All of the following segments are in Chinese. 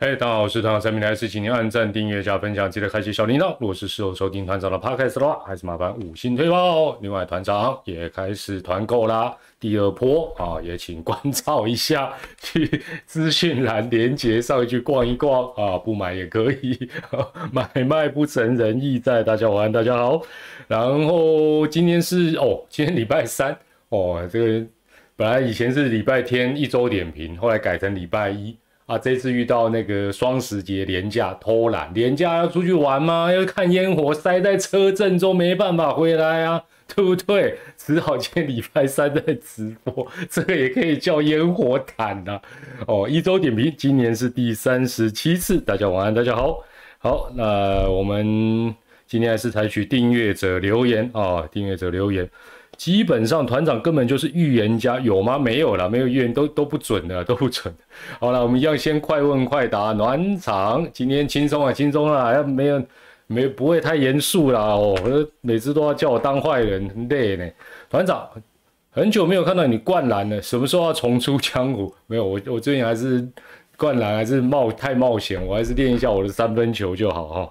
嘿，大家好，我是团长三明来，是请您按赞、订阅、加分享，记得开启小铃铛。如果是事后收听团长的 podcast 的话，还是麻烦五星推爆。另外，团长也开始团购啦，第二波啊，也请关照一下，去资讯栏连接上去逛一逛啊，不买也可以，买卖不成仁义在。大家晚安，大家好。然后今天是哦，今天礼拜三 哦，这个本来以前是礼拜天一周点评，后来改成礼拜一。啊，这次遇到那个双十节廉价偷懒，廉价要出去玩吗？要看烟火，塞在车阵中没办法回来啊，对不对？只好今天礼拜三在直播，这个也可以叫烟火毯呐。哦，一周点评，今年是第三十七次，大家晚安，大家好。好，那我们今天还是采取订阅者留言啊，订阅者留言。基本上团长根本就是预言家，有吗？没有了，没有预言都都不准的，都不准。好了，我们一样先快问快答暖场。今天轻松啊，轻松啊，要没有没不会太严肃啦哦。我每次都要叫我当坏人，很累呢。团长，很久没有看到你灌篮了，什么时候要重出江湖？没有，我我最近还是灌篮还是冒太冒险，我还是练一下我的三分球就好哈。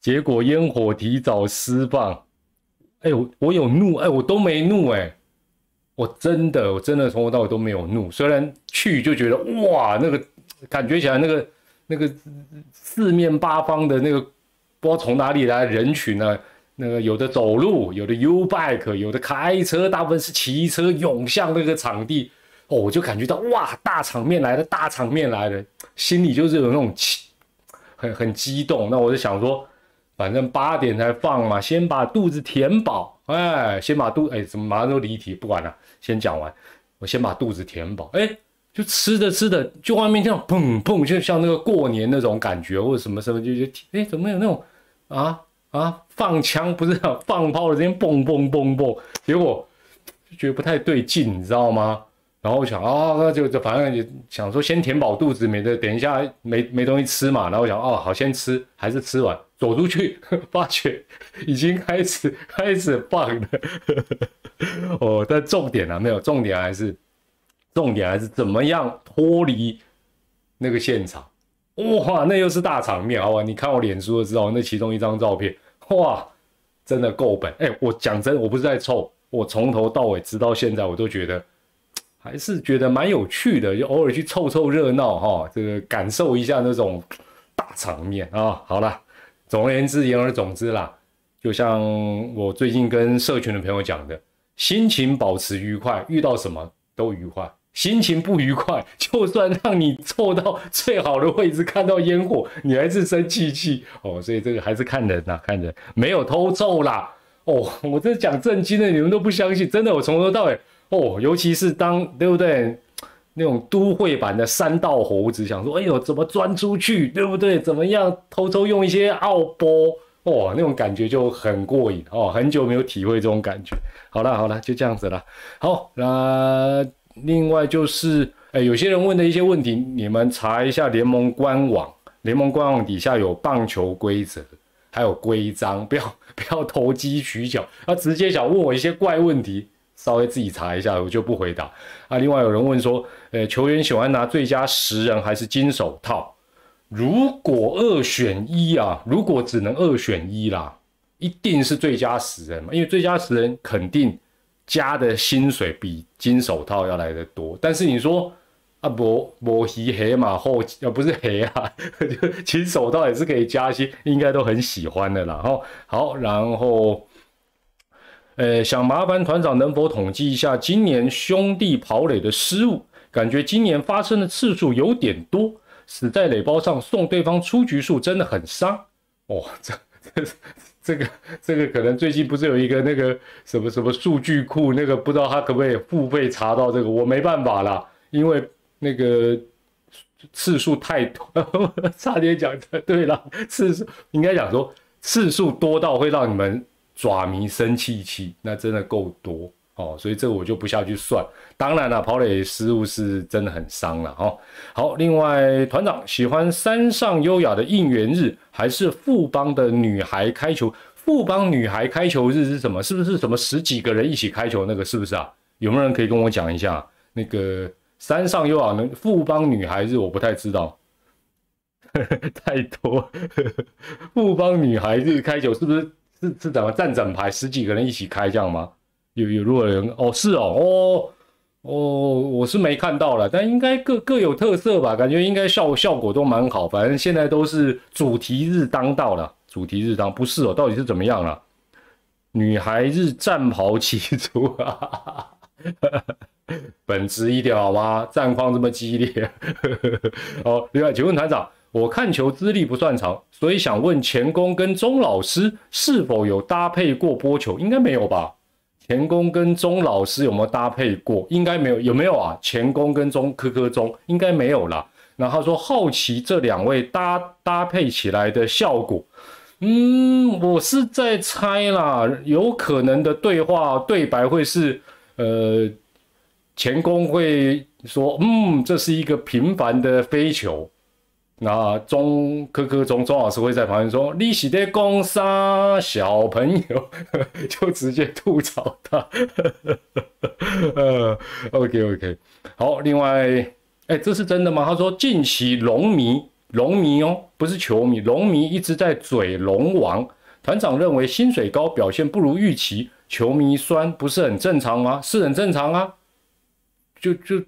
结果烟火提早释放。哎，我我有怒，哎，我都没怒，哎，我真的，我真的从头到尾都没有怒。虽然去就觉得哇，那个感觉起来，那个那个四面八方的那个不知道从哪里来的人群呢？那个有的走路，有的 U bike，有的开车，大部分是骑车涌向那个场地。哦，我就感觉到哇，大场面来了，大场面来了，心里就是有那种气，很很激动。那我就想说。反正八点才放嘛，先把肚子填饱，哎，先把肚，哎，怎么马上都离题？不管了，先讲完。我先把肚子填饱，哎，就吃着吃着，就外面这样砰砰，就像那个过年那种感觉，或者什么什么，就就哎，怎么有那种啊啊放枪不是放炮的声音，嘣嘣嘣嘣，结果就觉得不太对劲，你知道吗？然后我想啊，那就就反正想说先填饱肚子，免得等一下没没东西吃嘛。然后我想哦，好先吃，还是吃完走出去，发觉已经开始开始放了。哦，但重点啊，没有重点，还是重点还是怎么样脱离那个现场？哇，那又是大场面，好吧？你看我脸书就知道，那其中一张照片，哇，真的够本。哎，我讲真，我不是在凑，我从头到尾直到现在，我都觉得。还是觉得蛮有趣的，就偶尔去凑凑热闹哈，这个感受一下那种大场面啊。好了，总而言之，言而总之啦，就像我最近跟社群的朋友讲的，心情保持愉快，遇到什么都愉快。心情不愉快，就算让你凑到最好的位置看到烟火，你还是生气气哦。所以这个还是看人呐，看人，没有偷凑啦。哦，我这讲正经的，你们都不相信，真的，我从头到尾。哦，尤其是当对不对？那种都会版的三道猴子想说：“哎呦，怎么钻出去？对不对？怎么样偷偷用一些奥波？哦，那种感觉就很过瘾哦。很久没有体会这种感觉。好了好了，就这样子了。好，那另外就是，哎，有些人问的一些问题，你们查一下联盟官网，联盟官网底下有棒球规则，还有规章，不要不要投机取巧，他直接想问我一些怪问题。稍微自己查一下，我就不回答啊。另外有人问说，呃，球员喜欢拿最佳十人还是金手套？如果二选一啊，如果只能二选一啦，一定是最佳十人嘛，因为最佳十人肯定加的薪水比金手套要来的多。但是你说啊，博博黑黑马后啊，不是黑啊，金手套也是可以加薪，应该都很喜欢的啦。后好，然后。呃，想麻烦团长能否统计一下今年兄弟跑垒的失误？感觉今年发生的次数有点多，死在垒包上送对方出局数真的很伤哦。这这这个这个可能最近不是有一个那个什么什么数据库，那个不知道他可不可以付费查到这个？我没办法啦，因为那个次数太多，差点讲的对了，次数应该讲说次数多到会让你们。爪迷生气气，那真的够多哦，所以这个我就不下去算。当然了，跑垒失误是真的很伤了哦。好，另外团长喜欢山上优雅的应援日，还是富邦的女孩开球？富邦女孩开球日是什么？是不是什么十几个人一起开球那个？是不是啊？有没有人可以跟我讲一下？那个山上优雅的富邦女孩日我不太知道。太多。富邦女孩日开球是不是是是怎么站整排十几个人一起开这样吗？有有如果人哦是哦哦哦我是没看到了，但应该各各有特色吧？感觉应该效效果都蛮好。反正现在都是主题日当道了，主题日当不是哦，到底是怎么样了？女孩日战袍齐出啊！本质一点好吗？战况这么激烈。哦，另外，请问团长，我看球资历不算长，所以想问钱工跟钟老师是否有搭配过播球？应该没有吧？钱工跟钟老师有没有搭配过？应该没有。有没有啊？钱工跟钟科科钟应该没有啦。然后说好奇这两位搭搭配起来的效果。嗯，我是在猜啦，有可能的对话对白会是。呃，前工会说，嗯，这是一个平凡的飞球。那钟科科钟钟老师会在旁边说，利息的攻杀小朋友，就直接吐槽他。呃，OK OK，好，另外，哎，这是真的吗？他说近期龙迷龙迷哦，不是球迷，龙迷一直在嘴龙王团长认为薪水高，表现不如预期。球迷酸不是很正常吗？是很正常啊，就就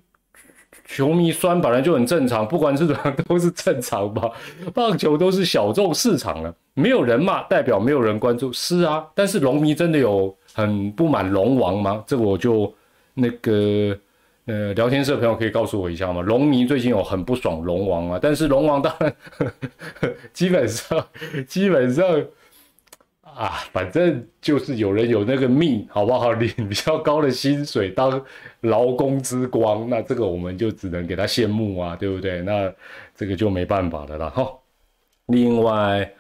球迷酸本来就很正常，不管是怎 样都是正常吧。棒球都是小众市场了，没有人骂代表没有人关注，是啊。但是龙迷真的有很不满龙王吗？这我就那个呃聊天室的朋友可以告诉我一下吗？龙迷最近有很不爽龙王啊，但是龙王当然基本上基本上。啊，反正就是有人有那个命，好不好？领比较高的薪水当劳工之光，那这个我们就只能给他羡慕啊，对不对？那这个就没办法的了哈。另外，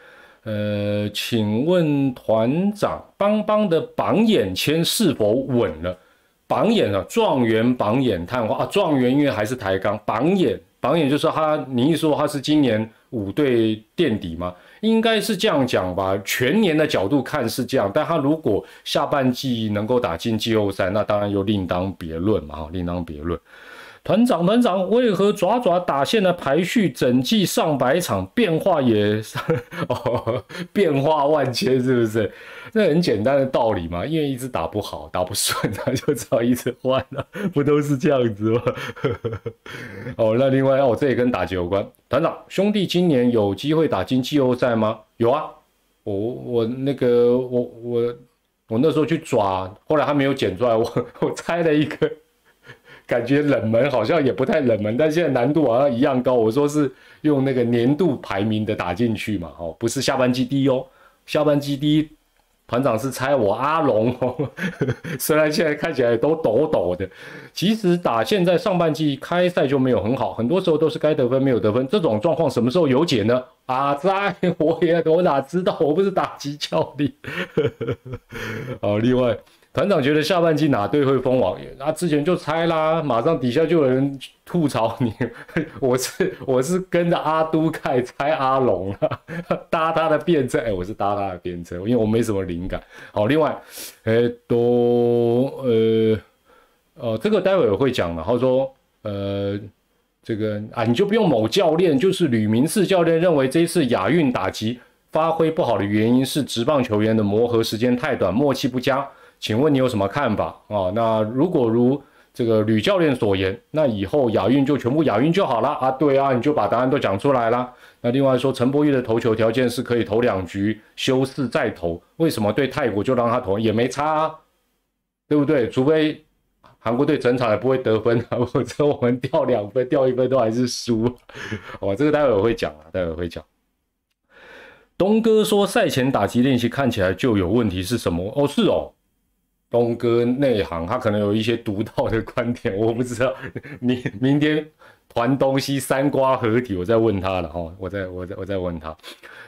呃，请问团长，邦邦的榜眼签是否稳了？榜眼啊，状元榜眼探花啊，状元因为还是抬杠，榜眼榜眼就是他，你一说他是今年五队垫底吗？应该是这样讲吧，全年的角度看是这样，但他如果下半季能够打进季后赛，那当然又另当别论嘛，哈，另当别论。团长，团长，为何爪爪打线的排序整季上百场变化也 哦变化万千，是不是？这很简单的道理嘛，因为一直打不好，打不顺，他就只好一直换了，不都是这样子吗？呵 呵哦，那另外哦，这也跟打击有关。团长，兄弟今年有机会打进季后赛吗？有啊，我我那个我我我那时候去抓，后来他没有剪出来，我 我猜了一个。感觉冷门好像也不太冷门，但现在难度好像一样高。我说是用那个年度排名的打进去嘛，哦，不是下半季第一哦，下半季第一团长是猜我阿龙，虽然现在看起来都抖抖的，其实打现在上半季开赛就没有很好，很多时候都是该得分没有得分，这种状况什么时候有解呢？啊，在我也我哪知道，我不是打击教练。好，另外。团长觉得下半季哪队会封王？啊，之前就猜啦，马上底下就有人吐槽你。我是我是跟着阿都凯猜阿龙啊，搭他的便车。哎，我是搭他的便车，因为我没什么灵感。好，另外，哎，都呃呃，这个待会我会讲的。他说，呃，这个啊，你就不用某教练，就是吕明士教练认为这一次亚运打击发挥不好的原因是职棒球员的磨合时间太短，默契不佳。请问你有什么看法啊？那如果如这个吕教练所言，那以后亚运就全部亚运就好了啊？对啊，你就把答案都讲出来了。那另外说，陈柏宇的投球条件是可以投两局休四再投，为什么对泰国就让他投也没差，啊对不对？除非韩国队整场也不会得分啊，否则我们掉两分、掉一分都还是输。哦，这个待会我会讲啊，待会会讲。东哥说赛前打击练习看起来就有问题是什么？哦，是哦。东哥内行，他可能有一些独到的观点，我不知道。明明天团东西三瓜合体，我再问他了哈，我再我再我再问他。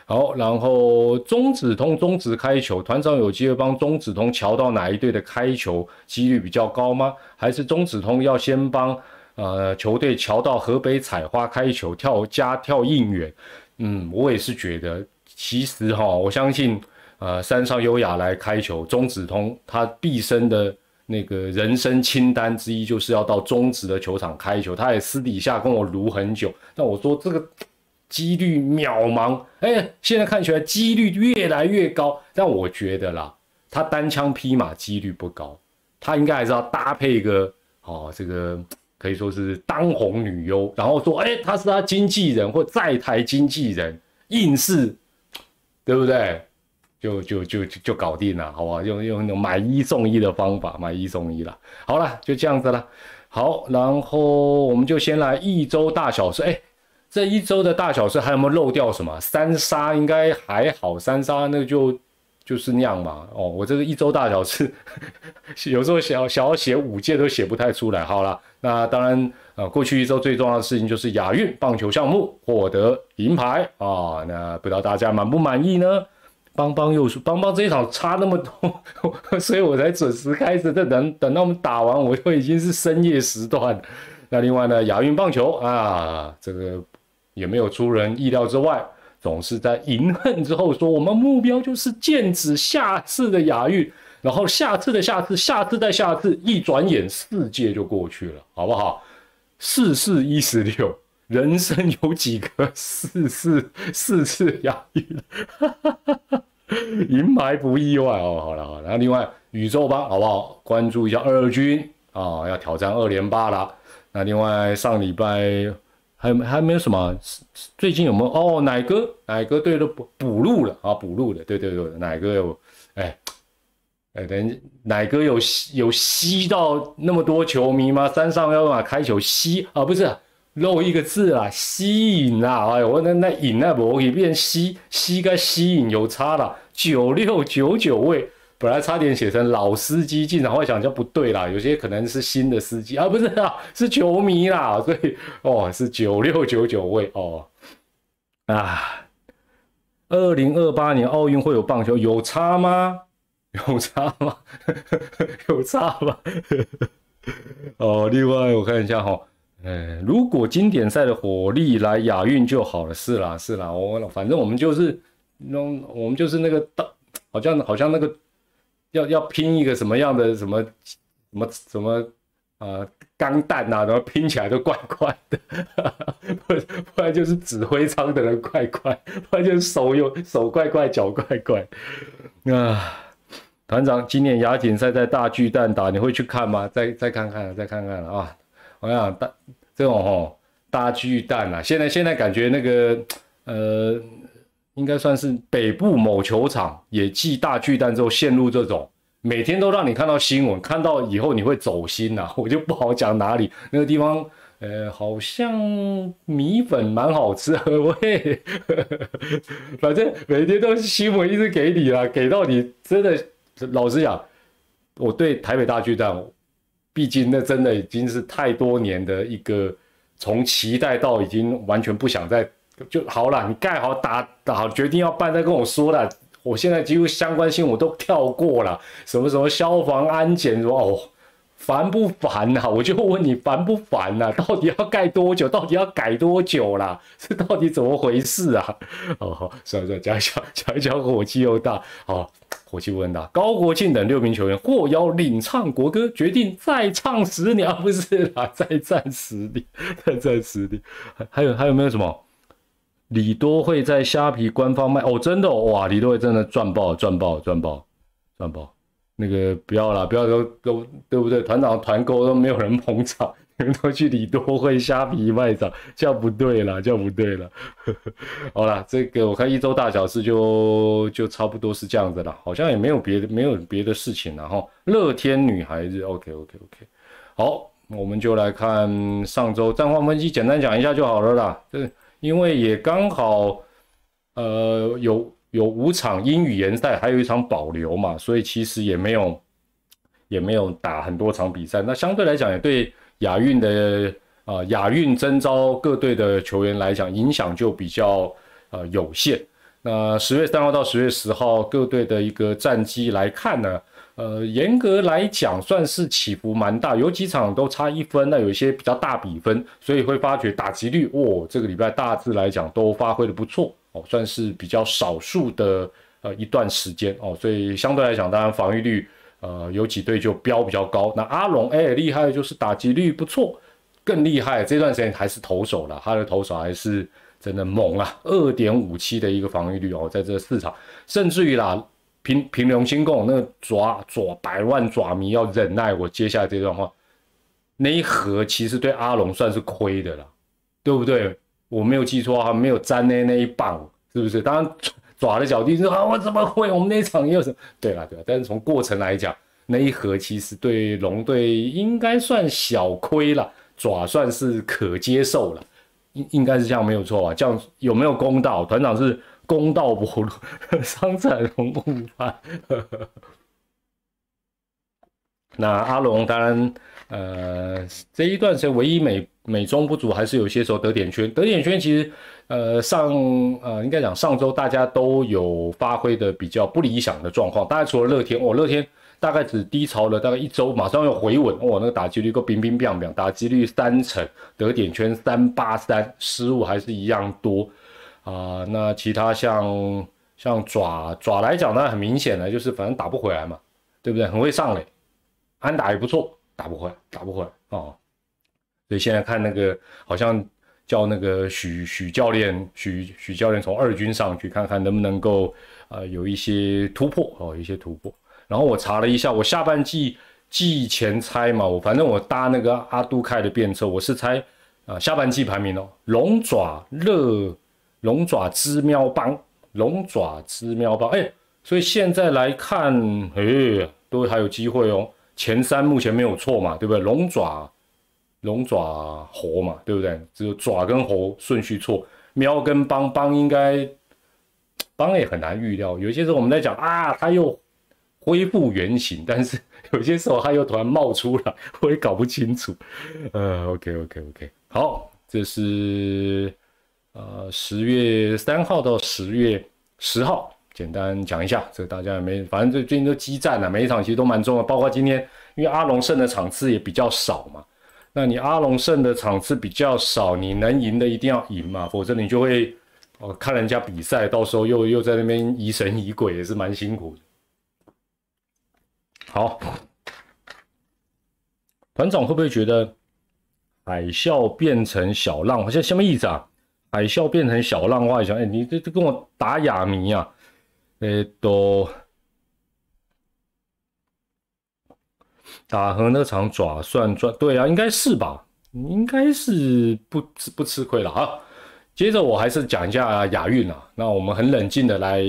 好，然后中指通中指开球，团长有机会帮中指通瞧到哪一队的开球几率比较高吗？还是中指通要先帮呃球队瞧到河北采花开球跳加跳应援？嗯，我也是觉得，其实哈，我相信。呃，山上优雅来开球，中指通他毕生的那个人生清单之一，就是要到中指的球场开球。他也私底下跟我撸很久，但我说这个几率渺茫。哎，现在看起来几率越来越高，但我觉得啦，他单枪匹马几率不高，他应该还是要搭配一个哦，这个可以说是当红女优，然后说，哎，他是他经纪人或在台经纪人，硬是，对不对？就就就就搞定了，好不好？用用那种买一送一的方法，买一送一了。好了，就这样子了。好，然后我们就先来一周大小事。哎，这一周的大小事还有没有漏掉什么？三杀应该还好，三杀那就就是那样嘛。哦，我这个一周大小事，有时候想想要写五届都写不太出来。好了，那当然，呃，过去一周最重要的事情就是亚运棒球项目获得银牌啊。那不知道大家满不满意呢？邦邦又输，邦邦这一场差那么多，所以我才准时开始。这等等到我们打完，我就已经是深夜时段。那另外呢，亚运棒球啊，这个也没有出人意料之外，总是在赢恨之后说，我们目标就是剑指下次的亚运，然后下次的下次，下次再下次，一转眼四届就过去了，好不好？四四一十六。人生有几个四次四次亚运，银牌不意外哦。好了好了，然后另外宇宙吧，好不好？关注一下二军啊，要挑战二连霸了。那另外上礼拜还 还没有什么，最近有没有？哦，奶哥奶哥队都补补录了啊，补录了。对对对，奶哥有哎哎，等奶哥有吸有吸到那么多球迷吗？山上要把开球吸啊，不是。漏一个字啊，吸引啊！哎呦，我那那引那不可以变吸吸跟吸引有差了。九六九九位，本来差点写成老司机进场，后想就不对啦，有些可能是新的司机啊，不是啊，是球迷啦，所以哦是九六九九位哦啊。二零二八年奥运会有棒球有差吗？有差吗？有差吗？哦，另外我看一下哈。哎，如果经典赛的火力来亚运就好了，是啦是啦，我反正我们就是那我们就是那个到，好像好像那个要要拼一个什么样的什么什么什么啊钢弹呐，然后拼起来都怪怪的，不不然就是指挥舱的人怪怪，不然就是手有手怪怪脚怪怪啊。团长，今年亚锦赛在大巨蛋打，你会去看吗？再再看看，再看看了啊。我想大这种哦大巨蛋啊，现在现在感觉那个呃，应该算是北部某球场也继大巨蛋之后陷入这种每天都让你看到新闻，看到以后你会走心呐。我就不好讲哪里那个地方，呃，好像米粉蛮好吃，喂，反正每天都是新闻一直给你啦，给到你真的老实讲，我对台北大巨蛋。毕竟那真的已经是太多年的一个，从期待到已经完全不想再就好了。你盖好打打好，决定要办再跟我说了。我现在几乎相关性我都跳过了，什么什么消防安检，说哦烦不烦呐？我就问你烦不烦呐？到底要盖多久？到底要改多久啦？这到底怎么回事啊？哦，算了算了，讲一讲讲一讲，火气又大，好。火气问大，高国庆等六名球员获邀领唱国歌，决定再唱十年，不是啦，再战十年，再战十年。还有还有没有什么？李多会在虾皮官方卖哦，真的哇，李多会真的赚爆赚爆赚爆赚爆。那个不要了，不要都都对不对？团长团购都没有人捧场。们都去李多会虾皮卖场，叫不对了，叫不对了。好了，这个我看一周大小事就就差不多是这样子了，好像也没有别的没有别的事情了哈。乐天女孩子，OK OK OK。好，我们就来看上周战况分析，简单讲一下就好了啦。这因为也刚好，呃，有有五场英语联赛，还有一场保留嘛，所以其实也没有也没有打很多场比赛。那相对来讲，也对。亚运的呃，亚运征召各队的球员来讲，影响就比较呃有限。那十月三号到十月十号各队的一个战绩来看呢，呃，严格来讲算是起伏蛮大，有几场都差一分，那有一些比较大比分，所以会发觉打击率哦，这个礼拜大致来讲都发挥的不错哦，算是比较少数的呃一段时间哦，所以相对来讲，当然防御率。呃，有几队就标比较高。那阿龙哎，厉害的就是打击率不错，更厉害。这段时间还是投手了，他的投手还是真的猛啊，二点五七的一个防御率哦，在这个市场，甚至于啦，平平龙新共那个爪爪百万爪迷要忍耐我接下来这段话，那一盒其实对阿龙算是亏的了，对不对？我没有记错啊，没有沾那那一棒，是不是？当然爪的脚地说啊，我怎么会？我们那一场也有什？对了对了，但是从过程来讲，那一盒其实对龙队应该算小亏了，爪算是可接受了。应应该是这样没有错啊，这样有没有公道？团长是公道不路，伤残龙不发。那阿龙当然，呃，这一段是唯一美美中不足，还是有些时候得点圈。得点圈其实，呃，上呃应该讲上周大家都有发挥的比较不理想的状况。大概除了乐天，哦，乐天。大概只低潮了大概一周，马上又回稳。哦，那个打击率够冰冰冰冰，打击率三成，得点圈三八三，失误还是一样多啊。那其他像像爪爪来讲呢，很明显的就是反正打不回来嘛，对不对？很会上垒，安打也不错，打不回来，打不回来哦。所以现在看那个好像叫那个许许教练，许许教练从二军上去看看能不能够呃有一些突破哦，一些突破。然后我查了一下，我下半季季前猜嘛，我反正我搭那个阿杜开的便车，我是猜啊下半季排名哦，龙爪热龙爪之喵帮，龙爪之喵帮，哎，所以现在来看，哎，都还有机会哦，前三目前没有错嘛，对不对？龙爪龙爪猴嘛，对不对？只有爪跟猴顺序错，喵跟帮帮应该帮也很难预料，有些时候我们在讲啊，他又。恢复原形，但是 有些时候它又突然冒出来，我也搞不清楚。呃，OK OK OK，好，这是呃十月三号到十月十号，简单讲一下，这大家也没，反正这最近都激战了，每一场其实都蛮重要，包括今天，因为阿龙胜的场次也比较少嘛，那你阿龙胜的场次比较少，你能赢的一定要赢嘛，否则你就会哦看人家比赛，到时候又又在那边疑神疑鬼，也是蛮辛苦的。好，团长会不会觉得海啸变成小浪？好像什么意思啊？海啸变成小浪花，想哎，你这这跟我打哑谜啊？哎，都打和那场爪算赚？对啊，应该是吧？应该是不吃不吃亏了啊。接着我还是讲一下亚运啊。那我们很冷静的来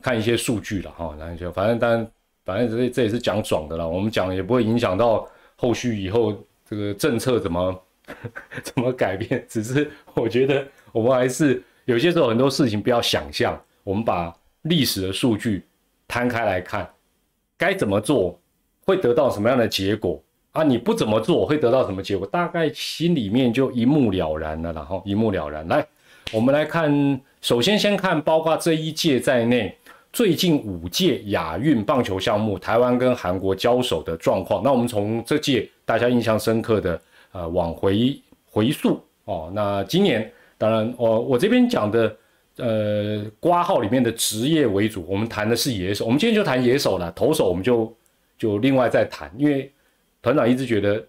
看一些数据了哈。那就反正当然。反正这这也是讲爽的啦，我们讲也不会影响到后续以后这个政策怎么 怎么改变，只是我觉得我们还是有些时候很多事情不要想象，我们把历史的数据摊开来看，该怎么做会得到什么样的结果啊？你不怎么做会得到什么结果？大概心里面就一目了然了，然后一目了然。来，我们来看，首先先看包括这一届在内。最近五届亚运棒球项目，台湾跟韩国交手的状况。那我们从这届大家印象深刻的，呃，往回回溯哦。那今年当然，我我这边讲的，呃，挂号里面的职业为主，我们谈的是野手。我们今天就谈野手了，投手我们就就另外再谈，因为团长一直觉得。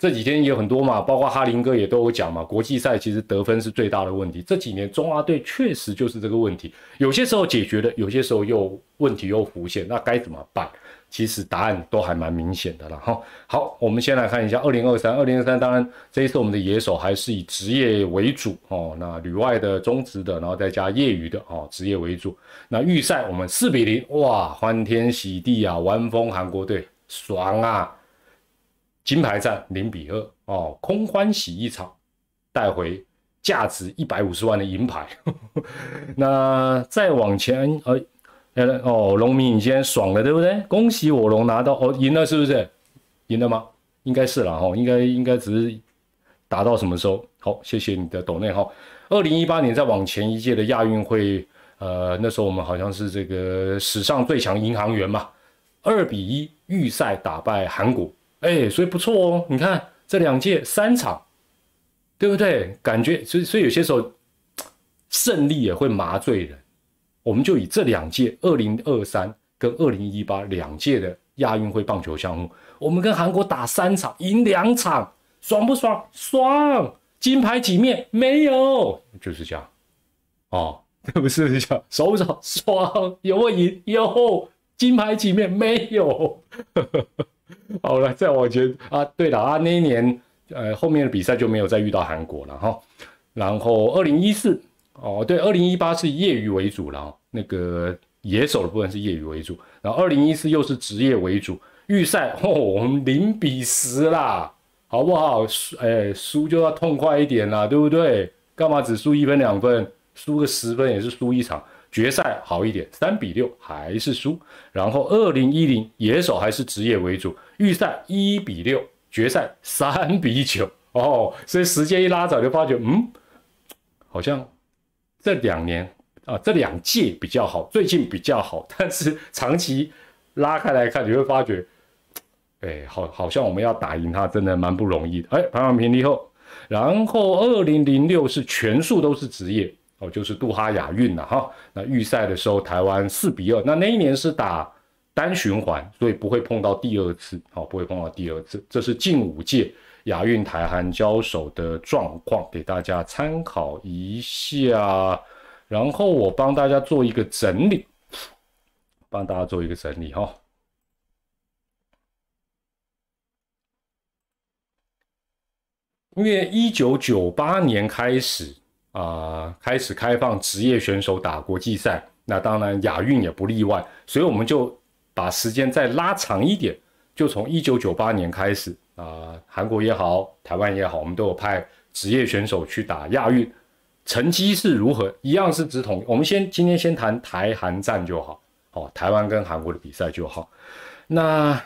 这几天也有很多嘛，包括哈林哥也都有讲嘛。国际赛其实得分是最大的问题。这几年中阿队确实就是这个问题，有些时候解决了，有些时候又问题又浮现，那该怎么办？其实答案都还蛮明显的了哈。好，我们先来看一下二零二三，二零二三当然这一次我们的野手还是以职业为主哦，那旅外的中职的，然后再加业余的哦，职业为主。那预赛我们四比零，哇，欢天喜地啊，完封韩国队，爽啊！金牌战零比二哦，空欢喜一场，带回价值一百五十万的银牌。那再往前，呃，哦，农民你今天爽了对不对？恭喜我龙拿到哦，赢了是不是？赢了吗？应该是了哈，应该应该只是达到什么时候？好，谢谢你的抖内哈。二零一八年再往前一届的亚运会，呃，那时候我们好像是这个史上最强银行员嘛，二比一预赛打败韩国。哎，所以不错哦。你看这两届三场，对不对？感觉所以所以有些时候胜利也会麻醉人。我们就以这两届二零二三跟二零一八两届的亚运会棒球项目，我们跟韩国打三场，赢两场，爽不爽？爽！金牌几面？没有，就是这样。哦，这 不是讲手手爽，有没赢？有，金牌几面？没有。好了，再往前啊，对了啊，那一年呃后面的比赛就没有再遇到韩国了哈。然后二零一四哦，对，二零一八是业余为主了，那个野手的部分是业余为主。然后二零一四又是职业为主，预赛哦，我们零比十啦，好不好？输哎，输就要痛快一点啦，对不对？干嘛只输一分两分？输个十分也是输一场。决赛好一点，三比六还是输。然后二零一零野手还是职业为主，预赛一比六，决赛三比九哦。所以时间一拉早就发觉，嗯，好像这两年啊，这两届比较好，最近比较好。但是长期拉开来看，你会发觉，哎，好，好像我们要打赢他，真的蛮不容易的。哎，排行平离后，然后二零零六是全数都是职业。哦，就是杜哈亚运了哈。那预赛的时候，台湾四比二。那那一年是打单循环，所以不会碰到第二次。好，不会碰到第二次。这是近五届亚运台韩交手的状况，给大家参考一下。然后我帮大家做一个整理，帮大家做一个整理哈。因为一九九八年开始。啊，开始开放职业选手打国际赛，那当然亚运也不例外，所以我们就把时间再拉长一点，就从一九九八年开始啊，韩国也好，台湾也好，我们都有派职业选手去打亚运，成绩是如何？一样是直统。我们先今天先谈台韩战就好，哦，台湾跟韩国的比赛就好。那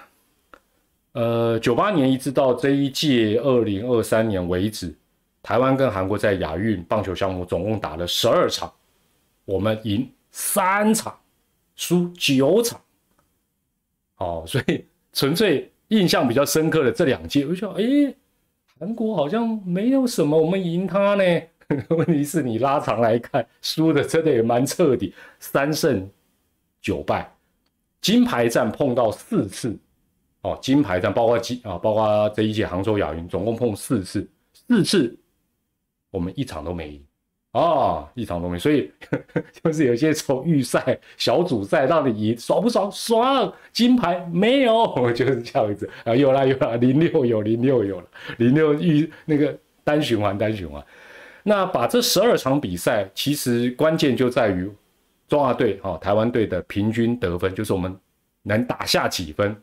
呃，九八年一直到这一届二零二三年为止。台湾跟韩国在亚运棒球项目总共打了十二场，我们赢三场，输九场。哦，所以纯粹印象比较深刻的这两届，我就想，哎，韩国好像没有什么，我们赢他呢。问题是你拉长来看，输的真的也蛮彻底，三胜九败，金牌战碰到四次。哦，金牌战包括金啊，包括这一届杭州亚运，总共碰四次，四次。我们一场都没赢啊，一场都没，所以 就是有些从预赛、小组赛让你赢，爽不爽？爽！金牌没有，就是这样子啊，有了有了，零六有零六有了，零六预那个单循环单循环。那把这十二场比赛，其实关键就在于中华队哦，台湾队的平均得分，就是我们能打下几分。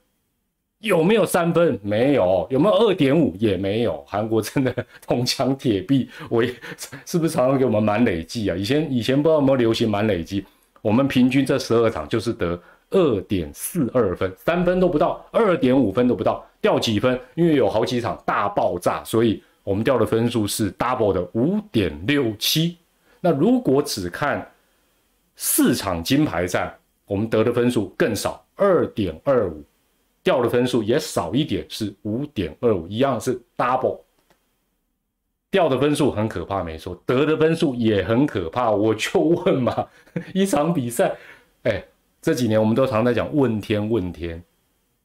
有没有三分？没有。有没有二点五？也没有。韩国真的铜墙铁壁，我也 是不是常常给我们满累计啊？以前以前不知道有没有流行满累计，我们平均这十二场就是得二点四二分，三分都不到，二点五分都不到，掉几分？因为有好几场大爆炸，所以我们掉的分数是 double 的五点六七。那如果只看四场金牌战，我们得的分数更少，二点二五。掉的分数也少一点，是五点二五，一样是 double。掉的分数很可怕，没错，得的分数也很可怕。我就问嘛，一场比赛，哎，这几年我们都常在讲问天问天，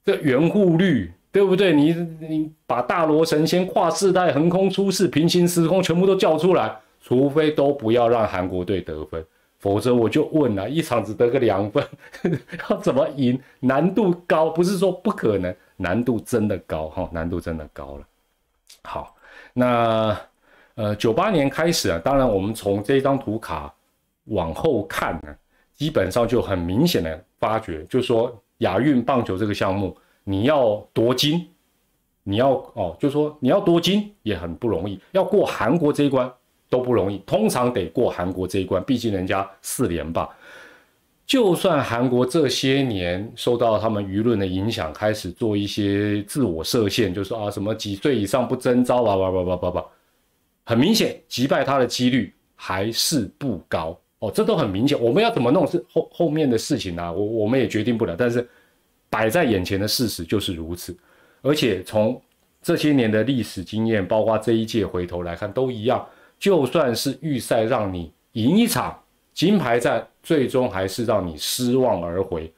这圆护率对不对？你你把大罗神仙跨世代、横空出世、平行时空全部都叫出来，除非都不要让韩国队得分。否则我就问了，一场只得个两分，要怎么赢？难度高，不是说不可能，难度真的高哈，难度真的高了。好，那呃，九八年开始啊，当然我们从这张图卡往后看呢，基本上就很明显的发觉，就是说亚运棒球这个项目，你要夺金，你要哦，就是说你要夺金也很不容易，要过韩国这一关。都不容易，通常得过韩国这一关，毕竟人家四连霸。就算韩国这些年受到他们舆论的影响，开始做一些自我设限，就说啊什么几岁以上不征召啊，叭叭叭叭叭，很明显击败他的几率还是不高哦，这都很明显。我们要怎么弄是后后面的事情啊，我我们也决定不了。但是摆在眼前的事实就是如此，而且从这些年的历史经验，包括这一届回头来看，都一样。就算是预赛让你赢一场金牌战，最终还是让你失望而回。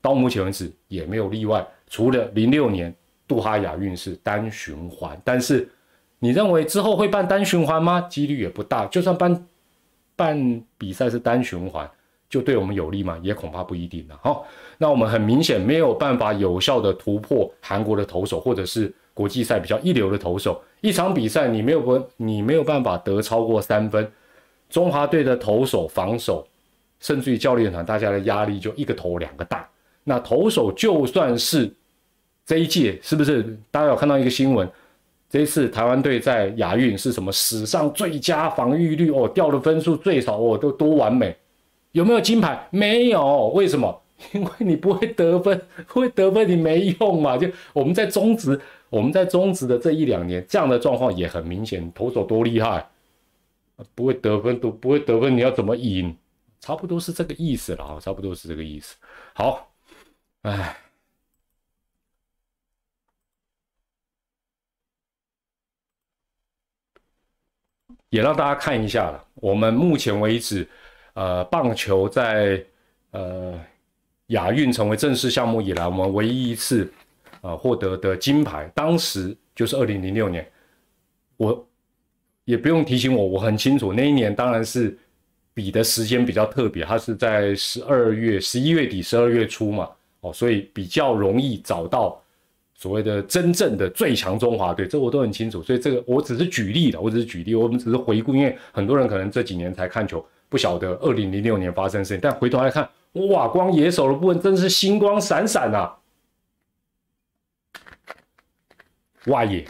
到目前为止也没有例外，除了零六年杜哈亚运是单循环，但是你认为之后会办单循环吗？几率也不大。就算办办比赛是单循环，就对我们有利吗？也恐怕不一定了。好，那我们很明显没有办法有效的突破韩国的投手，或者是国际赛比较一流的投手。一场比赛你没有分，你没有办法得超过三分，中华队的投手防守，甚至于教练团大家的压力就一个头两个大。那投手就算是这一届，是不是大家有看到一个新闻？这一次台湾队在亚运是什么史上最佳防御率哦，掉的分数最少哦，都多完美，有没有金牌？没有，为什么？因为你不会得分，不 会得分你没用嘛。就我们在中职，我们在中职的这一两年，这样的状况也很明显，投手多厉害，不会得分都不会得分，你要怎么赢？差不多是这个意思了啊，差不多是这个意思。好，哎。也让大家看一下了。我们目前为止，呃，棒球在呃亚运成为正式项目以来，我们唯一一次呃获得的金牌，当时就是二零零六年。我也不用提醒我，我很清楚那一年当然是比的时间比较特别，它是在十二月、十一月底、十二月初嘛，哦，所以比较容易找到。所谓的真正的最强中华队，这我都很清楚，所以这个我只是举例的，我只是举例，我们只是回顾，因为很多人可能这几年才看球，不晓得二零零六年发生事情，但回头来看，哇，光野手的部分真是星光闪闪啊！外野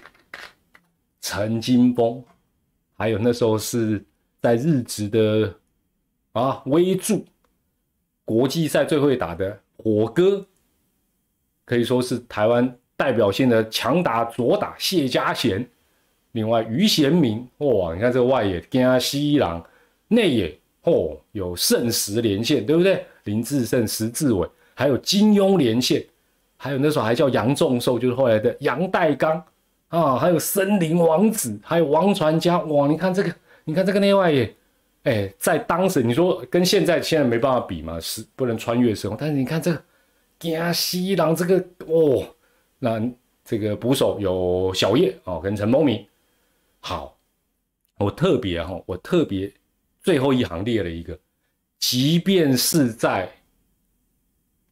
陈金峰，还有那时候是在日职的啊威助国际赛最会打的火哥，可以说是台湾。代表性的强打左打谢家贤，另外于贤明哇，你看这个外野跟西一郎，内野哦有圣石连线，对不对？林志胜、石志伟，还有金庸连线，还有那时候还叫杨仲寿，就是后来的杨代刚啊，还有森林王子，还有王传佳哇，你看这个，你看这个内外野，哎，在当时你说跟现在现在没办法比嘛，是不能穿越时空，但是你看这个跟西郎这个哦。那这个捕手有小叶哦，跟陈梦明。好，我特别哈，我特别最后一行列了一个，即便是在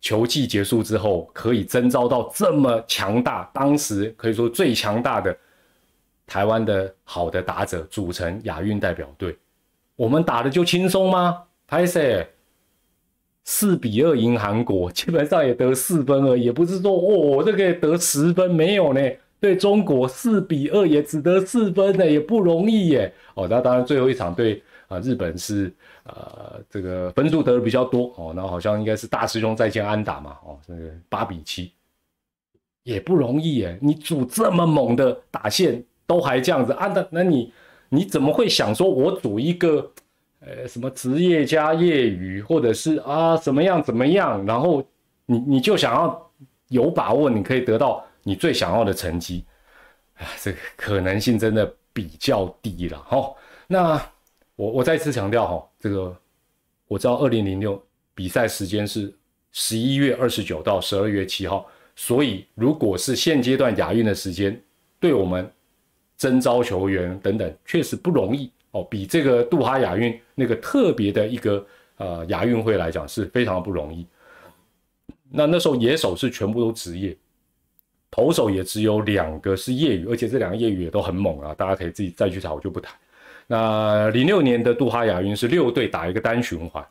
球季结束之后，可以征召到这么强大，当时可以说最强大的台湾的好的打者组成亚运代表队，我们打的就轻松吗？拍摄。四比二赢韩国，基本上也得四分而已，也不是说哦这个得十分没有呢。对中国四比二也只得四分呢，也不容易耶。哦，那当然最后一场对啊日本是呃这个分数得的比较多哦，那好像应该是大师兄再见安打嘛哦，这个八比七也不容易耶。你组这么猛的打线都还这样子，安打，那你你怎么会想说我组一个？呃，什么职业加业余，或者是啊怎么样怎么样，然后你你就想要有把握，你可以得到你最想要的成绩，啊，这个可能性真的比较低了哈。那我我再次强调哈，这个我知道二零零六比赛时间是十一月二十九到十二月七号，所以如果是现阶段亚运的时间，对我们征招球员等等，确实不容易。哦，比这个杜哈亚运那个特别的一个呃亚运会来讲是非常不容易。那那时候野手是全部都职业，投手也只有两个是业余，而且这两个业余也都很猛啊，大家可以自己再去查，我就不谈。那零六年的杜哈亚运是六队打一个单循环，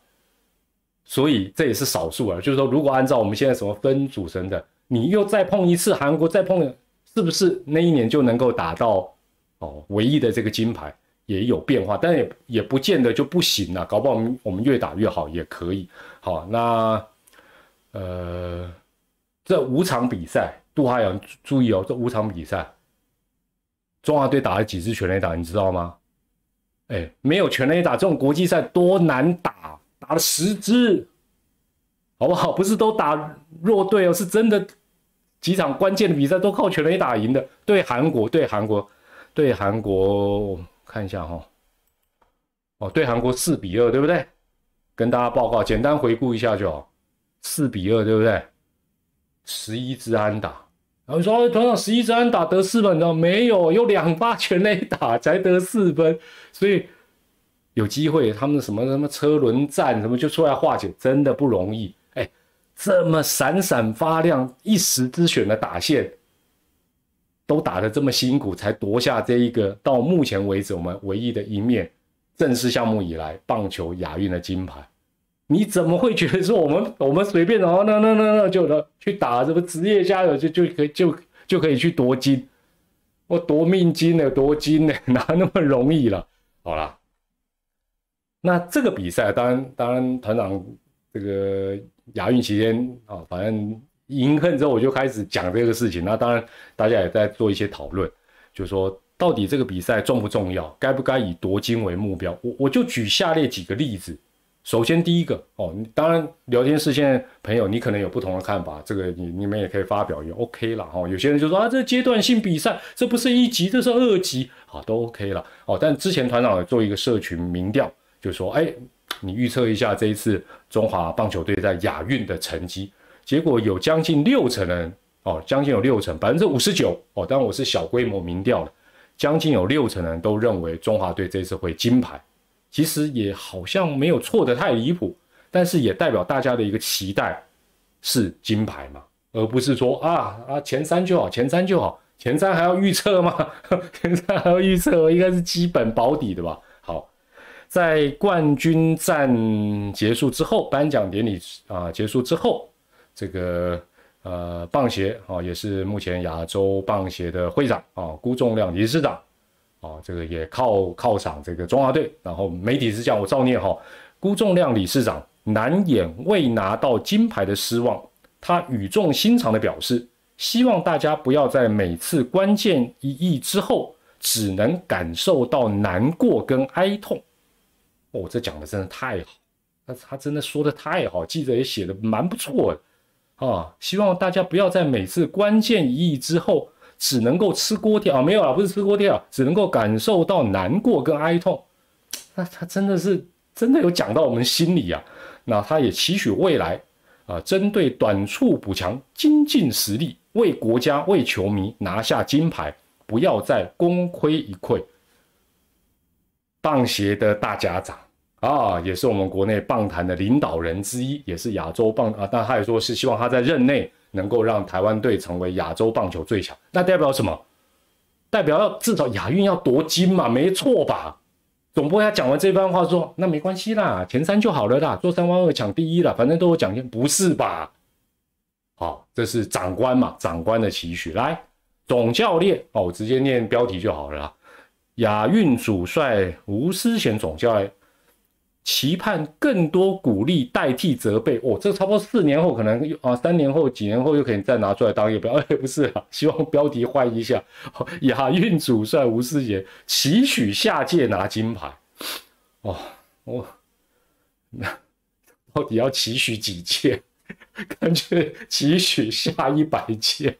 所以这也是少数啊。就是说，如果按照我们现在什么分组成的，你又再碰一次韩国，再碰，是不是那一年就能够打到哦唯一的这个金牌？也有变化，但也也不见得就不行了，搞不好我们我们越打越好也可以。好，那呃，这五场比赛，杜哈阳注意哦，这五场比赛，中华队打了几支全垒打，你知道吗？哎，没有全垒打，这种国际赛多难打，打了十支，好不好？不是都打弱队哦，是真的几场关键的比赛都靠全垒打赢的。对韩国，对韩国，对韩国。看一下哈，哦，对韩国四比二，对不对？跟大家报告，简单回顾一下就好。四比二，对不对？十一支安打然后说团长十一支安打得四分，你知道没有？有两发全垒打才得四分，所以有机会他们什么什么车轮战什么就出来化解，真的不容易。哎，这么闪闪发亮、一时之选的打线，都打得这么辛苦，才夺下这一个到目前为止我们唯一的一面正式项目以来棒球亚运的金牌。你怎么会觉得说我们 我们随便哦那那那那就去打什么职业加油就就可以就就可以去夺金？我夺命金呢，夺金呢，哪那么容易了？好啦，那这个比赛当然当然团长这个亚运期间啊，反正赢恨之后我就开始讲这个事情。那当然大家也在做一些讨论，就说到底这个比赛重不重要，该不该以夺金为目标？我我就举下列几个例子。首先，第一个哦，当然聊天室现在朋友，你可能有不同的看法，这个你你们也可以发表，也 OK 了哈。有些人就说啊，这阶段性比赛，这不是一级，这是二级，好都 OK 了哦。但之前团长有做一个社群民调，就说哎，你预测一下这一次中华棒球队在亚运的成绩，结果有将近六成人哦，将近有六成，百分之五十九哦，当然我是小规模民调了，将近有六成人都认为中华队这次会金牌。其实也好像没有错的太离谱，但是也代表大家的一个期待是金牌嘛，而不是说啊啊前三就好，前三就好，前三还要预测吗？前三还要预测，应该是基本保底的吧。好，在冠军战结束之后，颁奖典礼啊结束之后，这个呃棒协啊也是目前亚洲棒协的会长啊辜仲亮理事长。哦，这个也靠犒赏这个中华队，然后媒体是讲我照念哈，辜仲亮理事长难掩未拿到金牌的失望，他语重心长的表示，希望大家不要在每次关键一役之后，只能感受到难过跟哀痛。哦，这讲的真的太好，那他真的说的太好，记者也写的蛮不错的啊，希望大家不要在每次关键一役之后。只能够吃锅贴啊，没有啊，不是吃锅贴啊，只能够感受到难过跟哀痛。那他真的是真的有讲到我们心里啊。那他也期许未来啊，针对短处补强，精进实力，为国家为球迷拿下金牌，不要再功亏一篑。棒协的大家长啊，也是我们国内棒坛的领导人之一，也是亚洲棒啊，但他也说是希望他在任内。能够让台湾队成为亚洲棒球最强，那代表什么？代表要至少亚运要夺金嘛，没错吧？总播他讲完这番话说，那没关系啦，前三就好了啦，做三万二抢第一了，反正都有奖金，不是吧？好，这是长官嘛，长官的期许。来，总教练哦，我直接念标题就好了啦。亚运主帅吴思贤总教练。期盼更多鼓励代替责备哦，这差不多四年后可能啊，三年后几年后又可以再拿出来当一个标，哎，不是啊，希望标题换一下。亚运主帅吴思杰期许下届拿金牌，哦，我那到底要期许几届？感觉期许下一百届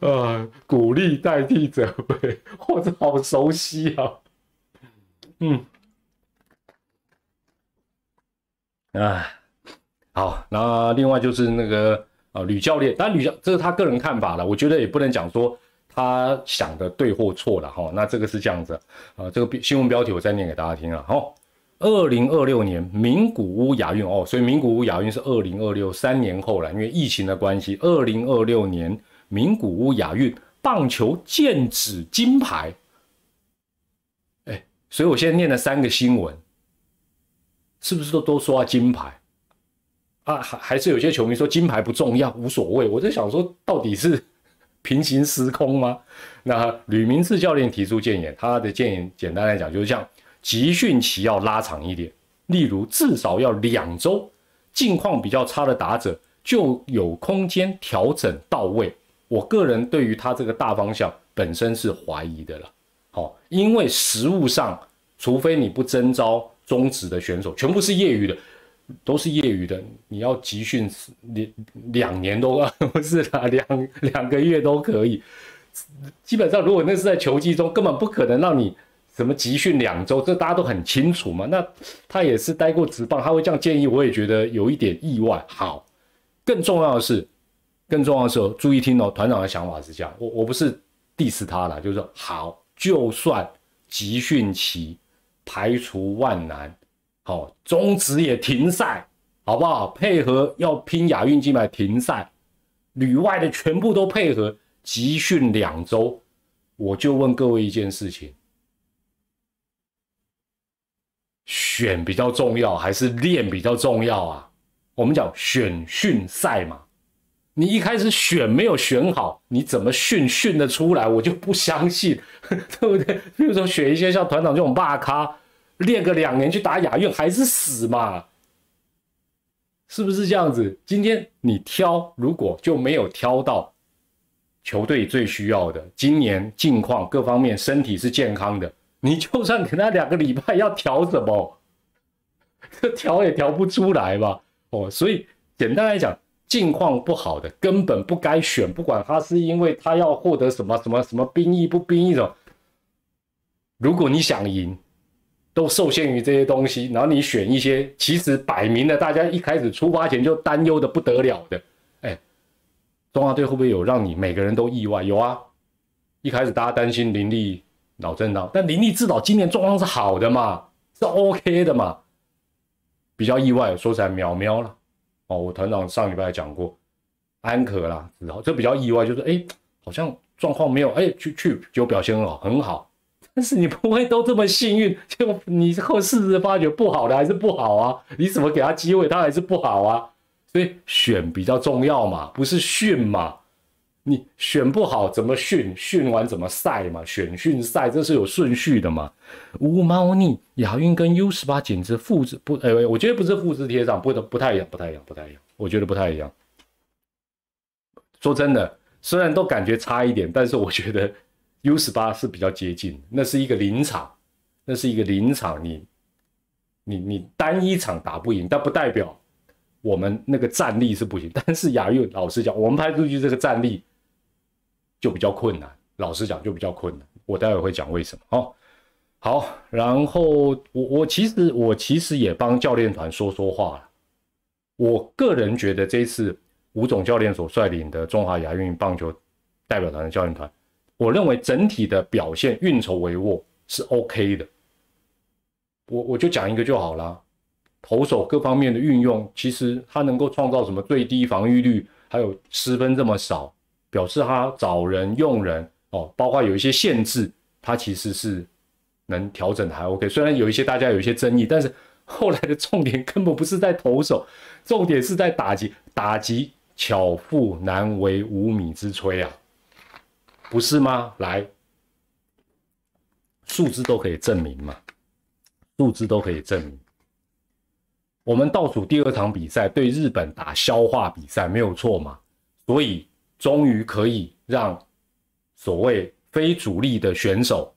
啊，鼓励代替责备，或者好熟悉啊。嗯，哎，好，那另外就是那个呃吕教练，但吕教这是他个人看法了，我觉得也不能讲说他想的对或错了哈。那这个是这样子啊，这个新闻标题我再念给大家听啊。好，二零二六年名古屋亚运哦，所以名古屋亚运是二零二六三年后了，因为疫情的关系，二零二六年名古屋亚运棒球剑指金牌。所以我现在念了三个新闻，是不是都都说要金牌啊？还还是有些球迷说金牌不重要，无所谓。我在想说，到底是 平行时空吗？那吕明志教练提出建议，他的建议简单来讲就是像集训期要拉长一点，例如至少要两周，近况比较差的打者就有空间调整到位。我个人对于他这个大方向本身是怀疑的了。好，因为实物上，除非你不征召中职的选手，全部是业余的，都是业余的，你要集训两两年都 不是啦，两两个月都可以。基本上，如果那是在球季中，根本不可能让你什么集训两周，这大家都很清楚嘛。那他也是待过职棒，他会这样建议，我也觉得有一点意外。好，更重要的是，更重要的是，注意听哦，团长的想法是这样，我我不是 diss 他了，就是说好，就算集训期排除万难，好，中职也停赛，好不好？配合要拼亚运金牌停赛，旅外的全部都配合集训两周，我就问各位一件事情。选比较重要还是练比较重要啊？我们讲选训赛嘛，你一开始选没有选好，你怎么训训得出来？我就不相信，对不对？比如说选一些像团长这种大咖，练个两年去打亚运还是死嘛？是不是这样子？今天你挑，如果就没有挑到球队最需要的，今年境况各方面身体是健康的。你就算给他两个礼拜，要调什么？这 调也调不出来吧？哦，所以简单来讲，境况不好的根本不该选，不管他是因为他要获得什么什么什么兵役不兵役的。如果你想赢，都受限于这些东西，然后你选一些其实摆明了大家一开始出发前就担忧的不得了的，哎，中华队会不会有让你每个人都意外？有啊，一开始大家担心林立。脑震荡，但林立至少今年状况是好的嘛，是 OK 的嘛，比较意外，说起来秒秒了我团长上礼拜讲过，安可啦，然后这比较意外，就是哎，好像状况没有哎，去去就表现很好很好，但是你不会都这么幸运，就你后事实发觉不好的还是不好啊，你怎么给他机会，他还是不好啊，所以选比较重要嘛，不是训嘛。你选不好怎么训？训完怎么赛嘛？选训赛这是有顺序的嘛？无猫腻亚运跟 U 十八简直复制不？哎，我觉得不是复制贴上，不不不太一样，不太一样，不太一样。我觉得不太一样。说真的，虽然都感觉差一点，但是我觉得 U 十八是比较接近。那是一个临场，那是一个临场，你你你单一场打不赢，但不代表我们那个战力是不行。但是亚运，老实讲，我们拍出去这个战力。就比较困难，老实讲就比较困难。我待会会讲为什么哦。好，然后我我其实我其实也帮教练团说说话了。我个人觉得这次吴总教练所率领的中华亚运棒球代表团的教练团，我认为整体的表现运筹帷幄是 OK 的。我我就讲一个就好了，投手各方面的运用，其实他能够创造什么最低防御率，还有失分这么少。表示他找人用人哦，包括有一些限制，他其实是能调整的还 OK。虽然有一些大家有一些争议，但是后来的重点根本不是在投手，重点是在打击，打击巧妇难为无米之炊啊，不是吗？来，数字都可以证明嘛，数字都可以证明。我们倒数第二场比赛对日本打消化比赛没有错嘛，所以。终于可以让所谓非主力的选手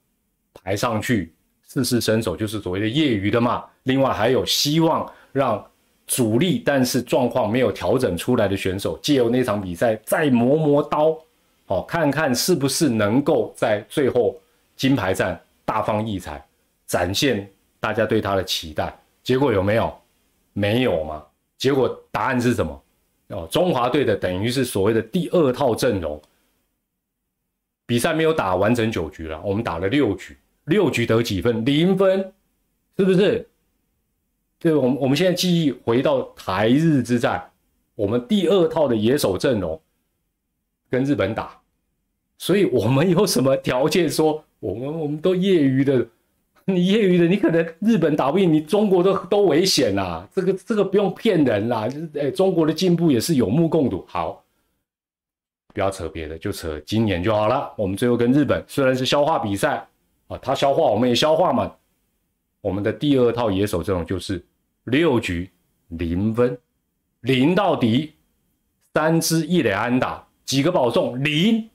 排上去试试身手，就是所谓的业余的嘛。另外还有希望让主力但是状况没有调整出来的选手，借由那场比赛再磨磨刀，哦，看看是不是能够在最后金牌战大放异彩，展现大家对他的期待。结果有没有？没有嘛？结果答案是什么？哦，中华队的等于是所谓的第二套阵容，比赛没有打完整九局了，我们打了六局，六局得几分？零分，是不是？对，我们我们现在记忆回到台日之战，我们第二套的野手阵容跟日本打，所以我们有什么条件说我们我们都业余的？你业余的，你可能日本打不赢，你中国都 都危险啦。这个这个不用骗人啦，就是哎，中国的进步也是有目共睹。好，不要扯别的，就扯今年就好了。我们最后跟日本虽然是消化比赛啊，他消化我们也消化嘛。我们的第二套野手阵容就是六局零分，零到底，三支一垒安打，几个保送零，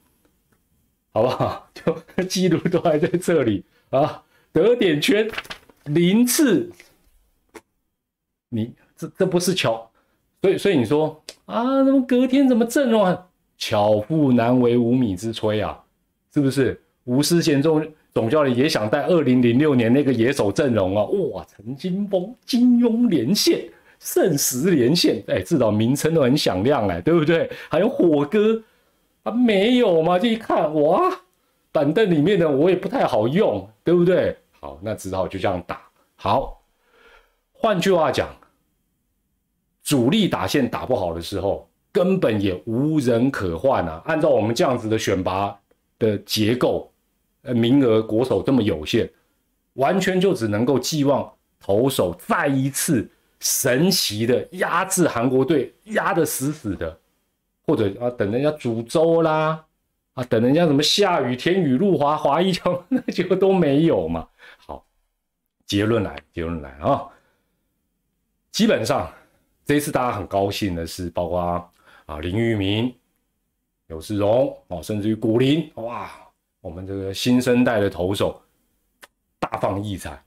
好不好？就记录都还在这里啊。得点圈零次，你这这不是巧，所以所以你说啊，怎么隔天怎么阵容啊？巧妇难为无米之炊啊，是不是？吴思贤总总教练也想带二零零六年那个野手阵容啊，哇，陈金峰、金庸连线，圣十连线，哎，至少名称都很响亮哎，对不对？还有火哥啊，没有嘛？这一看哇，板凳里面的我也不太好用，对不对？好，那只好就这样打。好，换句话讲，主力打线打不好的时候，根本也无人可换啊。按照我们这样子的选拔的结构，呃，名额国手这么有限。完全就只能够寄望投手再一次神奇的压制韩国队，压得死死的，或者啊等人家煮粥啦，啊等人家什么下雨天雨路滑滑一跤，那就都没有嘛。好，结论来，结论来啊，基本上这一次大家很高兴的是，包括啊林玉明、刘世荣哦，甚至于古林，哇，我们这个新生代的投手。大放异彩，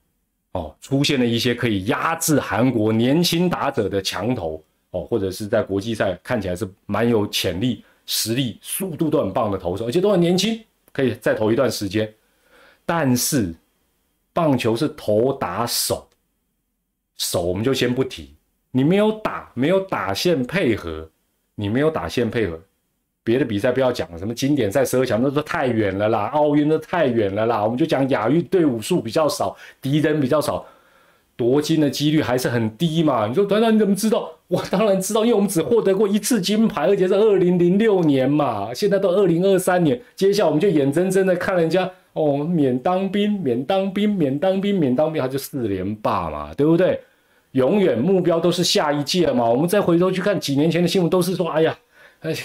哦，出现了一些可以压制韩国年轻打者的强投，哦，或者是在国际赛看起来是蛮有潜力、实力、速度都很棒的投手，而且都很年轻，可以再投一段时间。但是棒球是头打手，手我们就先不提，你没有打，没有打线配合，你没有打线配合。别的比赛不要讲了，什么经典赛十二强那都太远了啦，奥运都太远了啦。我们就讲亚运队伍数比较少，敌人比较少，夺金的几率还是很低嘛。你说团长你怎么知道？我当然知道，因为我们只获得过一次金牌，而且是二零零六年嘛。现在都二零二三年，接下来我们就眼睁睁的看人家哦免当兵，免当兵，免当兵，免当兵，他就四连霸嘛，对不对？永远目标都是下一届嘛。我们再回头去看几年前的新闻，都是说哎呀。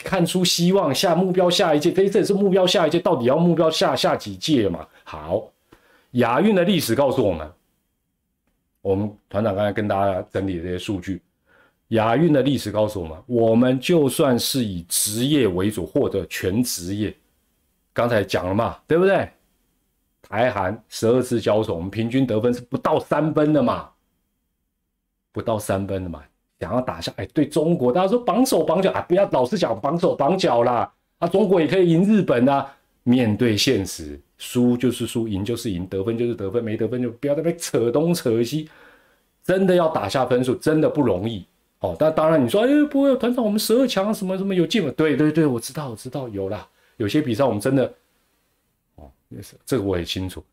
看出希望，下目标下一届，这这也是目标下一届，到底要目标下下几届嘛？好，亚运的历史告诉我们，我们团长刚才跟大家整理这些数据，亚运的历史告诉我们，我们就算是以职业为主或者全职业，刚才讲了嘛，对不对？台韩十二次交手，我们平均得分是不到三分的嘛，不到三分的嘛。想要打下，哎，对中国，大家说绑手绑脚啊，不要老是讲绑手绑脚啦。啊，中国也可以赢日本啊。面对现实，输就是输，赢就是赢，得分就是得分，没得分就不要在那边扯东扯西。真的要打下分数，真的不容易哦。但当然你说，哎，不会，团长，我们十二强什么什么有进吗？对对对，我知道，我知道有啦。有些比赛我们真的，这个我也清楚。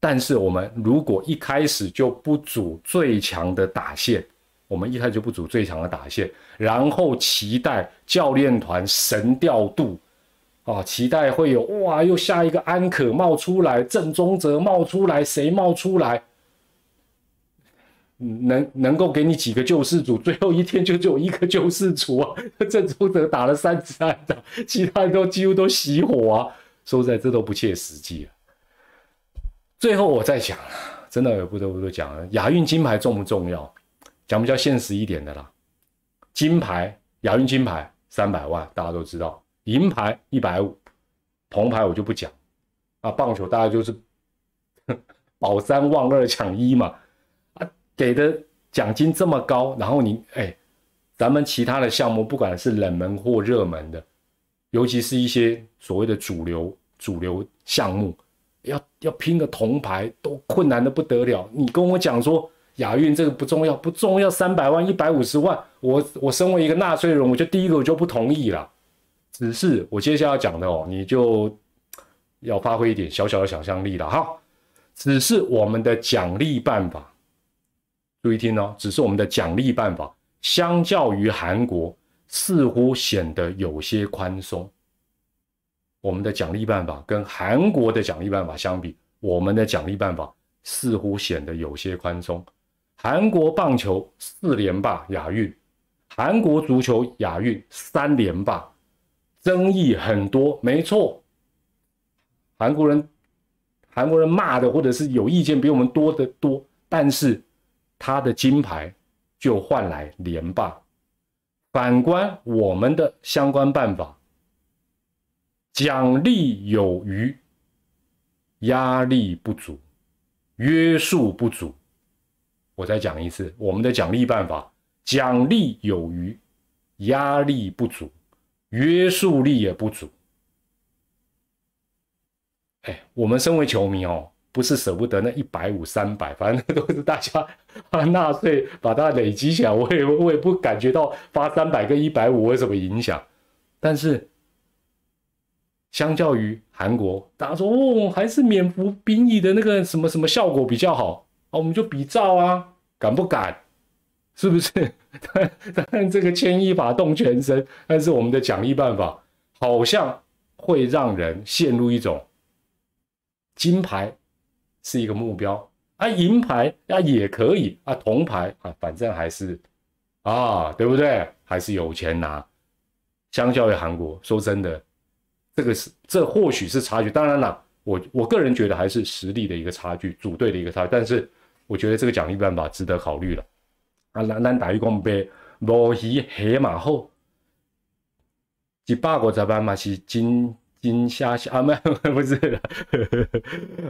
但是我们如果一开始就不组最强的打线。我们一开始就不组最强的打线，然后期待教练团神调度，啊，期待会有哇，又下一个安可冒出来，郑宗泽冒出来，谁冒出来？能能够给你几个救世主？最后一天就只有一个救世主啊！郑宗泽打了三次安，其他人都几乎都熄火啊！说实在，这都不切实际了。最后我再讲真的不得不讲了，亚运金牌重不重要？讲比较现实一点的啦，金牌亚运金牌三百万，大家都知道，银牌一百五，铜牌我就不讲。啊，棒球大家就是 保三望二抢一嘛，啊，给的奖金这么高，然后你哎，咱们其他的项目不管是冷门或热门的，尤其是一些所谓的主流主流项目，要要拼个铜牌都困难的不得了。你跟我讲说。亚运这个不重要，不重要，三百万、一百五十万，我我身为一个纳税人，我就第一个我就不同意了。只是我接下来要讲的哦，你就要发挥一点小小的想象力了哈。只是我们的奖励办法，注意听哦，只是我们的奖励办法，相较于韩国似乎显得有些宽松。我们的奖励办法跟韩国的奖励办法相比，我们的奖励办法似乎显得有些宽松。韩国棒球四连霸亚运，韩国足球亚运三连霸，争议很多，没错。韩国人，韩国人骂的或者是有意见比我们多得多，但是他的金牌就换来连霸。反观我们的相关办法，奖励有余，压力不足，约束不足。我再讲一次，我们的奖励办法，奖励有余，压力不足，约束力也不足。哎，我们身为球迷哦，不是舍不得那一百五、三百，反正都是大家 纳税把它累积起来。我也我也不感觉到发三百跟一百五有什么影响。但是相较于韩国，大家说哦，还是免服兵役的那个什么什么效果比较好啊，我们就比照啊，敢不敢？是不是？当然这个牵一发动全身，但是我们的奖励办法好像会让人陷入一种金牌。是一个目标啊，银牌啊也可以啊，铜牌啊，反正还是啊，对不对？还是有钱拿。相较于韩国，说真的，这个是这或许是差距。当然了，我我个人觉得还是实力的一个差距，组队的一个差。但是我觉得这个奖励办法值得考虑了。啊，咱咱大鱼公杯无鱼黑马后，一百五十万嘛是金。金虾虾啊，没 不是了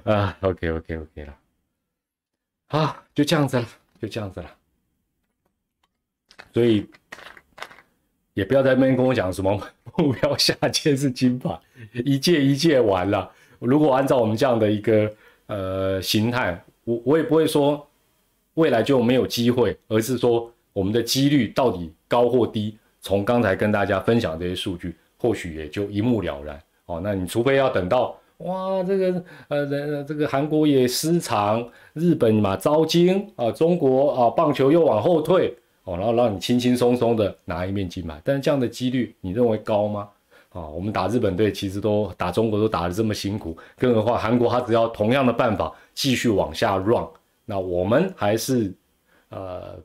啊，OK OK OK 了，好，就这样子了，就这样子了，所以也不要在那边跟我讲什么 目标下届是金牌，一届一届完了。如果按照我们这样的一个呃形态，我我也不会说未来就没有机会，而是说我们的几率到底高或低，从刚才跟大家分享这些数据，或许也就一目了然。哦，那你除非要等到哇，这个呃，人这个韩国也失常，日本嘛招金啊，中国啊棒球又往后退哦，然后让你轻轻松松的拿一面金牌，但是这样的几率你认为高吗？啊，我们打日本队其实都打中国都打得这么辛苦，更何况韩国他只要同样的办法继续往下 run，那我们还是呃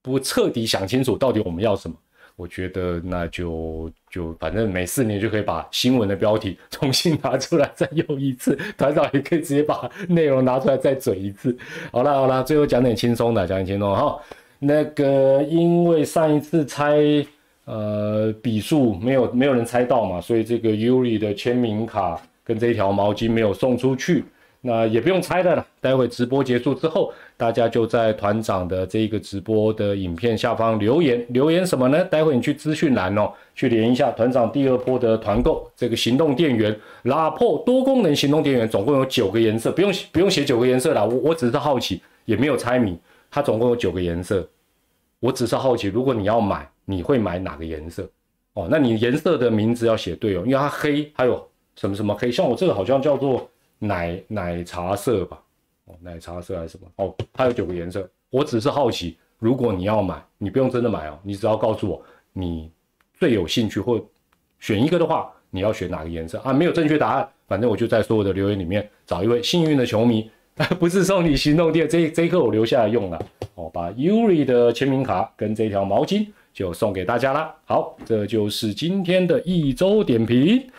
不彻底想清楚到底我们要什么。我觉得那就就反正每四年就可以把新闻的标题 重新拿出来再用一次，团长也可以直接把内容拿出来再嘴一次。好了好了，最后讲点轻松的，讲点轻松哈。那个因为上一次猜呃笔数没有没有人猜到嘛，所以这个 Yuri 的签名卡跟这一条毛巾没有送出去。那也不用猜的了，待会直播结束之后，大家就在团长的这个直播的影片下方留言，留言什么呢？待会你去资讯栏哦，去连一下团长第二波的团购，这个行动电源拉破多功能行动电源，总共有九个颜色，不用不用写九个颜色啦，我我只是好奇，也没有猜谜，它总共有九个颜色，我只是好奇，如果你要买，你会买哪个颜色？哦，那你颜色的名字要写对哦，因为它黑，还有什么什么黑，像我这个好像叫做。奶奶茶色吧，哦，奶茶色还是什么？哦，它有九个颜色。我只是好奇，如果你要买，你不用真的买哦，你只要告诉我你最有兴趣或选一个的话，你要选哪个颜色啊？没有正确答案，反正我就在所有的留言里面找一位幸运的球迷，不是送你行动店，这这一刻我留下来用了。哦，把 Yuri 的签名卡跟这条毛巾就送给大家啦。好，这就是今天的一周点评。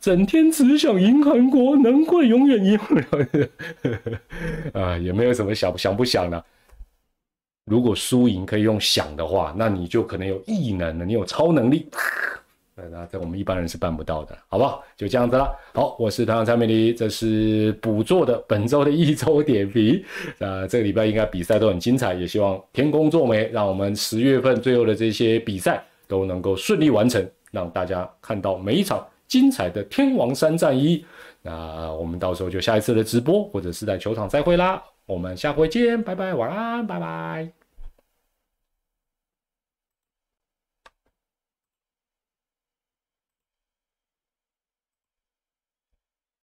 整天只想赢韩国，难怪永远赢不了。啊，也没有什么想想不想的。如果输赢可以用想的话，那你就可能有异能了，你有超能力。那这我们一般人是办不到的，好不好？就这样子了。好，我是团长蔡美丽，这是补做的本周的一周点评。啊，这个礼拜应该比赛都很精彩，也希望天公作美，让我们十月份最后的这些比赛都能够顺利完成，让大家看到每一场。精彩的天王山战役，那我们到时候就下一次的直播，或者是在球场再会啦。我们下回见，拜拜，晚安，拜拜。